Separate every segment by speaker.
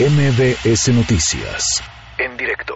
Speaker 1: MBS Noticias. En directo.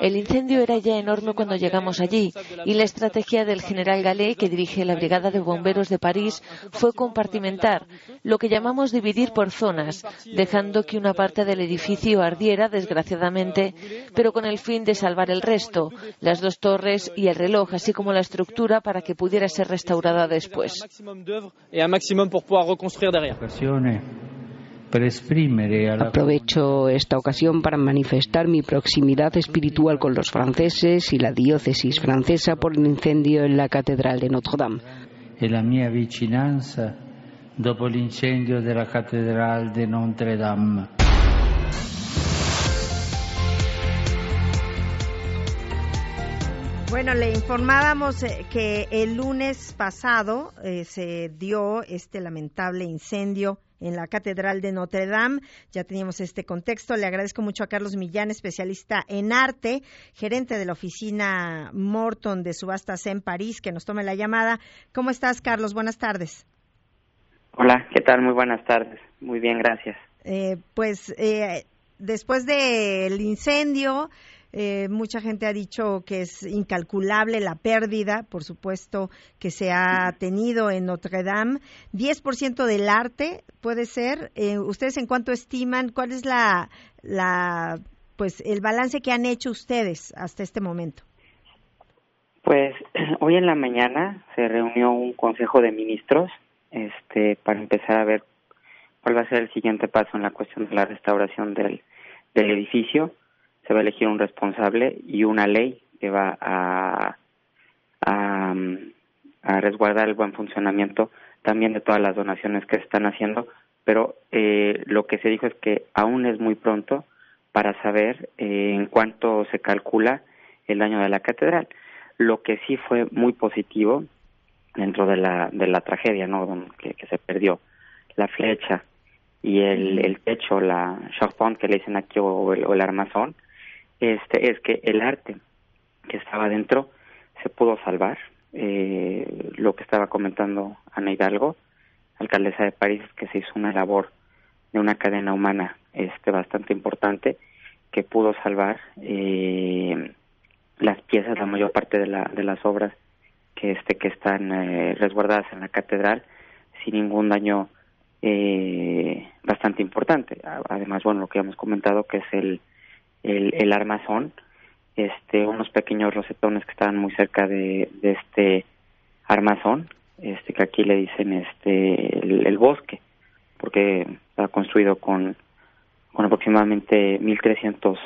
Speaker 2: El incendio era ya enorme cuando llegamos allí y la estrategia del general Galé, que dirige la Brigada de Bomberos de París, fue compartimentar, lo que llamamos dividir por zonas, dejando que una parte del edificio ardiera, desgraciadamente, pero con el fin de salvar el resto, las dos torres y el reloj, así como la estructura para que pudiera ser restaurada después.
Speaker 3: Aprovecho esta ocasión para manifestar mi proximidad espiritual con los franceses y la diócesis francesa por el incendio en la Catedral de Notre-Dame.
Speaker 4: E la mia vicinanza dopo l'incendio della Catedral de Notre-Dame.
Speaker 5: Bueno, le informábamos eh, que el lunes pasado eh, se dio este lamentable incendio en la Catedral de Notre Dame. Ya teníamos este contexto. Le agradezco mucho a Carlos Millán, especialista en arte, gerente de la oficina Morton de subastas en París, que nos tome la llamada. ¿Cómo estás, Carlos? Buenas tardes.
Speaker 6: Hola, ¿qué tal? Muy buenas tardes. Muy bien, gracias.
Speaker 5: Eh, pues eh, después del incendio, eh, mucha gente ha dicho que es incalculable la pérdida, por supuesto, que se ha tenido en Notre Dame. 10% del arte puede ser. Eh, ¿Ustedes en cuánto estiman? ¿Cuál es la, la, pues, el balance que han hecho ustedes hasta este momento?
Speaker 6: Pues hoy en la mañana se reunió un consejo de ministros este, para empezar a ver cuál va a ser el siguiente paso en la cuestión de la restauración del, del edificio se va a elegir un responsable y una ley que va a, a, a resguardar el buen funcionamiento también de todas las donaciones que se están haciendo, pero eh, lo que se dijo es que aún es muy pronto para saber eh, en cuánto se calcula el daño de la catedral. Lo que sí fue muy positivo dentro de la, de la tragedia, ¿no? Que, que se perdió la flecha y el, el techo, la charpente que le dicen aquí o el, o el armazón, este, es que el arte que estaba dentro se pudo salvar. Eh, lo que estaba comentando Ana Hidalgo, alcaldesa de París, que se hizo una labor de una cadena humana este bastante importante que pudo salvar eh, las piezas, la mayor parte de, la, de las obras que este que están eh, resguardadas en la catedral sin ningún daño eh, bastante importante. Además, bueno, lo que hemos comentado que es el el, el armazón, este, unos pequeños rosetones que estaban muy cerca de, de este armazón, este, que aquí le dicen este, el, bosque, porque está construido con, con aproximadamente 1300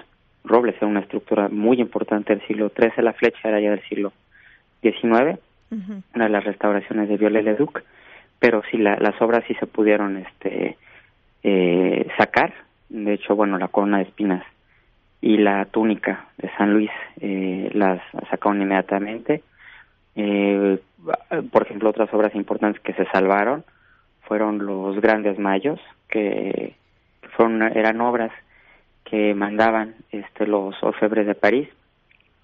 Speaker 6: robles, era una estructura muy importante del siglo XIII, la flecha era ya del siglo XIX, una de las restauraciones de Viollet-le-Duc, pero sí, la, las obras sí se pudieron este, eh, sacar, de hecho, bueno, la corona de espinas y la túnica de San Luis eh, las sacaron inmediatamente. Eh, por ejemplo, otras obras importantes que se salvaron fueron los grandes mayos, que, fueron eran obras que mandaban este los orfebres de París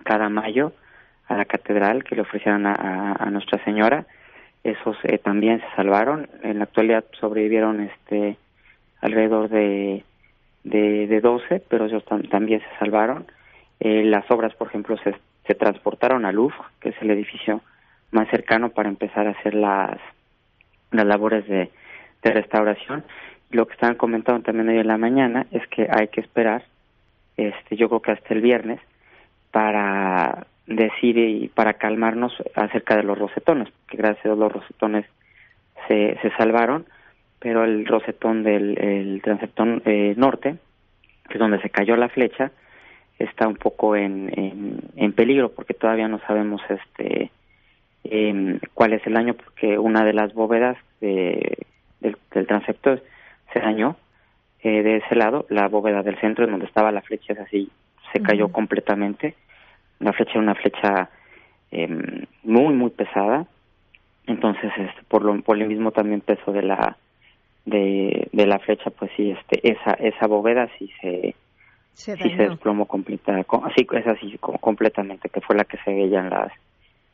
Speaker 6: cada mayo a la catedral que le ofrecieron a, a, Nuestra Señora. Esos eh, también se salvaron. En la actualidad sobrevivieron este alrededor de de, de 12, pero ellos también se salvaron. Eh, las obras, por ejemplo, se, se transportaron a Louvre, que es el edificio más cercano para empezar a hacer las, las labores de, de restauración. Lo que estaban comentando también hoy en la mañana es que hay que esperar, este, yo creo que hasta el viernes, para decir y para calmarnos acerca de los rosetones, porque gracias a los rosetones se, se salvaron pero el rosetón del el transeptón eh, norte, que es donde se cayó la flecha, está un poco en, en, en peligro porque todavía no sabemos este eh, cuál es el daño porque una de las bóvedas de, del, del transepto se dañó eh, de ese lado, la bóveda del centro, en donde estaba la flecha, es así, se cayó completamente. La flecha era una flecha em, muy, muy pesada. Entonces, este, por, lo, por el mismo también peso de la de, de la flecha, pues sí, este, esa, esa bóveda sí se, se sí se desplomó completa, así, es así completamente, que fue la que se veían las,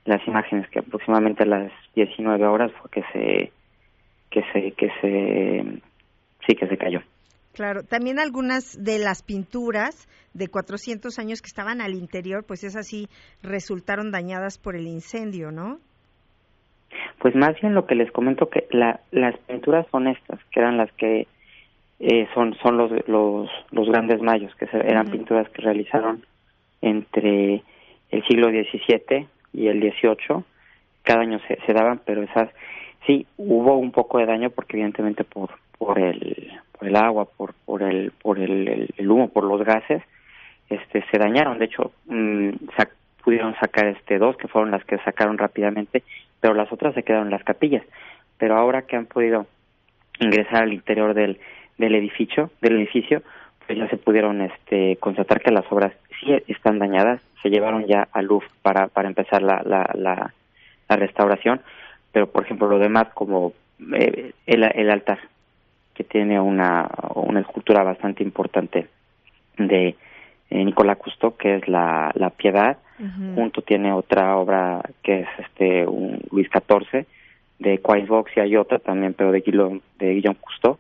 Speaker 6: las imágenes, que aproximadamente a las 19 horas fue que se, que se, que se, sí que se cayó.
Speaker 5: Claro, también algunas de las pinturas de 400 años que estaban al interior, pues esas sí resultaron dañadas por el incendio, ¿no?
Speaker 6: Pues más bien lo que les comento que la, las pinturas son estas, que eran las que eh, son son los, los los grandes mayos, que eran pinturas que realizaron entre el siglo XVII y el XVIII. Cada año se, se daban, pero esas sí hubo un poco de daño porque evidentemente por por el por el agua, por por el por el, el, humo, por los gases, este se dañaron. De hecho, mmm, pudieron sacar este dos que fueron las que sacaron rápidamente, pero las otras se quedaron en las capillas. Pero ahora que han podido ingresar al interior del del edificio del edificio, pues ya se pudieron este constatar que las obras sí están dañadas, se llevaron ya a luz para para empezar la la, la, la restauración, pero por ejemplo lo demás como eh, el, el altar que tiene una, una escultura bastante importante de eh, Nicolás Custo, que es la, la Piedad. Junto tiene otra obra que es este un Luis XIV de Quaisbox y hay otra también, pero de Guillaume, de Guillaume Cousteau,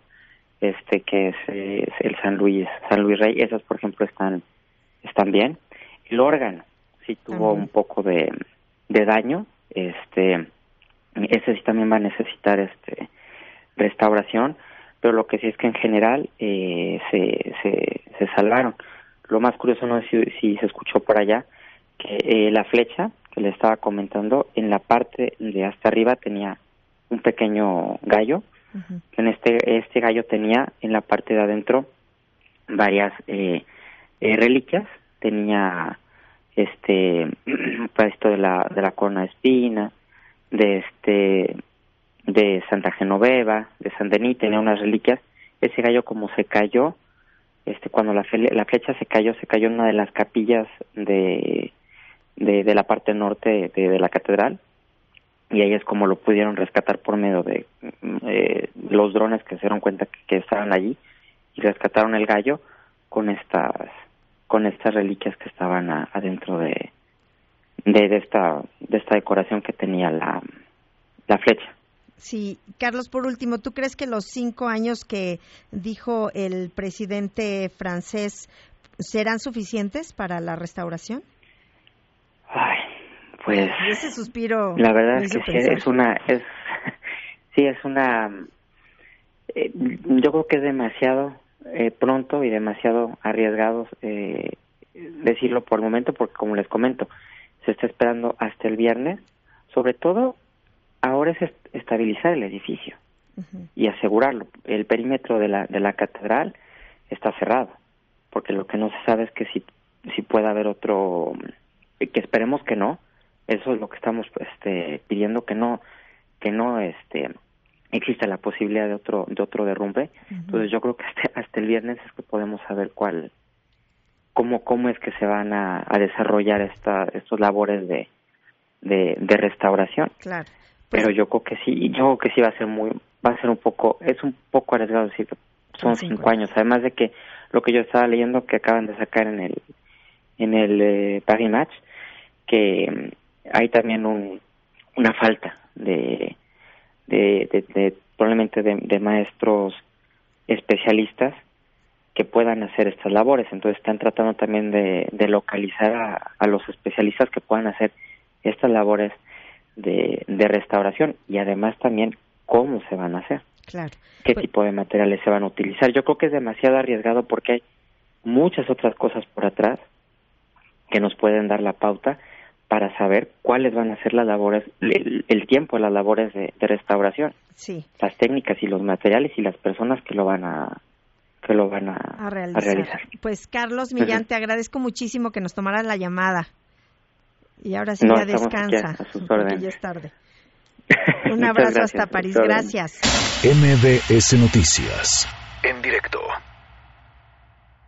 Speaker 6: este que es, el San Luis, San Luis Rey. Esas, por ejemplo, están están bien. El órgano sí tuvo un poco de, de daño. Este, ese sí también va a necesitar este restauración pero lo que sí es que en general eh, se, se, se salvaron. Lo más curioso no es si, se escuchó por allá eh, la flecha que le estaba comentando en la parte de hasta arriba tenía un pequeño gallo. Que en este este gallo tenía en la parte de adentro varias eh, eh reliquias. Tenía este esto de la de la corona de espina de este de Santa Genoveva, de San Denis, tenía unas reliquias. Ese gallo como se cayó, este cuando la, la flecha se cayó, se cayó en una de las capillas de, de, la parte norte de, la catedral y ahí es como lo pudieron rescatar por medio de eh, los drones que se dieron cuenta que, estaban allí y rescataron el gallo con estas con estas reliquias que estaban adentro de, de, de esta de esta decoración que tenía la la flecha
Speaker 5: Sí, Carlos, por último, ¿tú crees que los cinco años que dijo el presidente francés serán suficientes para la restauración?
Speaker 6: Pues.
Speaker 5: ese suspiro.
Speaker 6: La verdad es que sí, es una. Es, sí, es una. Eh, yo creo que es demasiado eh, pronto y demasiado arriesgado eh, decirlo por el momento, porque como les comento, se está esperando hasta el viernes, sobre todo ahora es estabilizar el edificio y asegurarlo. El perímetro de la, de la catedral está cerrado, porque lo que no se sabe es que si, si puede haber otro, que esperemos que no, eso es lo que estamos este, pidiendo que no, que no este, exista la posibilidad de otro, de otro derrumbe. Entonces yo creo que hasta, hasta el viernes es que podemos saber cuál, cómo, cómo es que se van a, a desarrollar esta, estos labores de, de, de restauración.
Speaker 5: Claro.
Speaker 6: Pues pero yo creo que sí, yo creo que sí va a ser muy, va a ser un poco, es un poco arriesgado decir que son cinco, años, además de que lo que yo estaba leyendo que acaban de sacar en el, en el eh, Paris Match, que hay también un, una falta de, de, de, probablemente de, maestros especialistas que puedan hacer estas labores. Entonces están tratando también de, de localizar a, a, los especialistas que puedan hacer estas labores de, de restauración y además también cómo se van a hacer.
Speaker 5: Claro.
Speaker 6: ¿Qué pues tipo de materiales se van a utilizar? Yo creo que es demasiado arriesgado porque hay muchas otras cosas por atrás que nos pueden dar la pauta para saber cuáles van a ser las labores, el, tiempo de las labores de, restauración,
Speaker 5: sí.
Speaker 6: las técnicas y los materiales y las personas que lo van a que lo van a, realizar.
Speaker 5: Pues Carlos Millán, te agradezco muchísimo que nos tomaras la llamada. Y ahora sí ya descansa, porque ya es tarde. Un abrazo hasta París, gracias.
Speaker 1: MBS Noticias, en directo.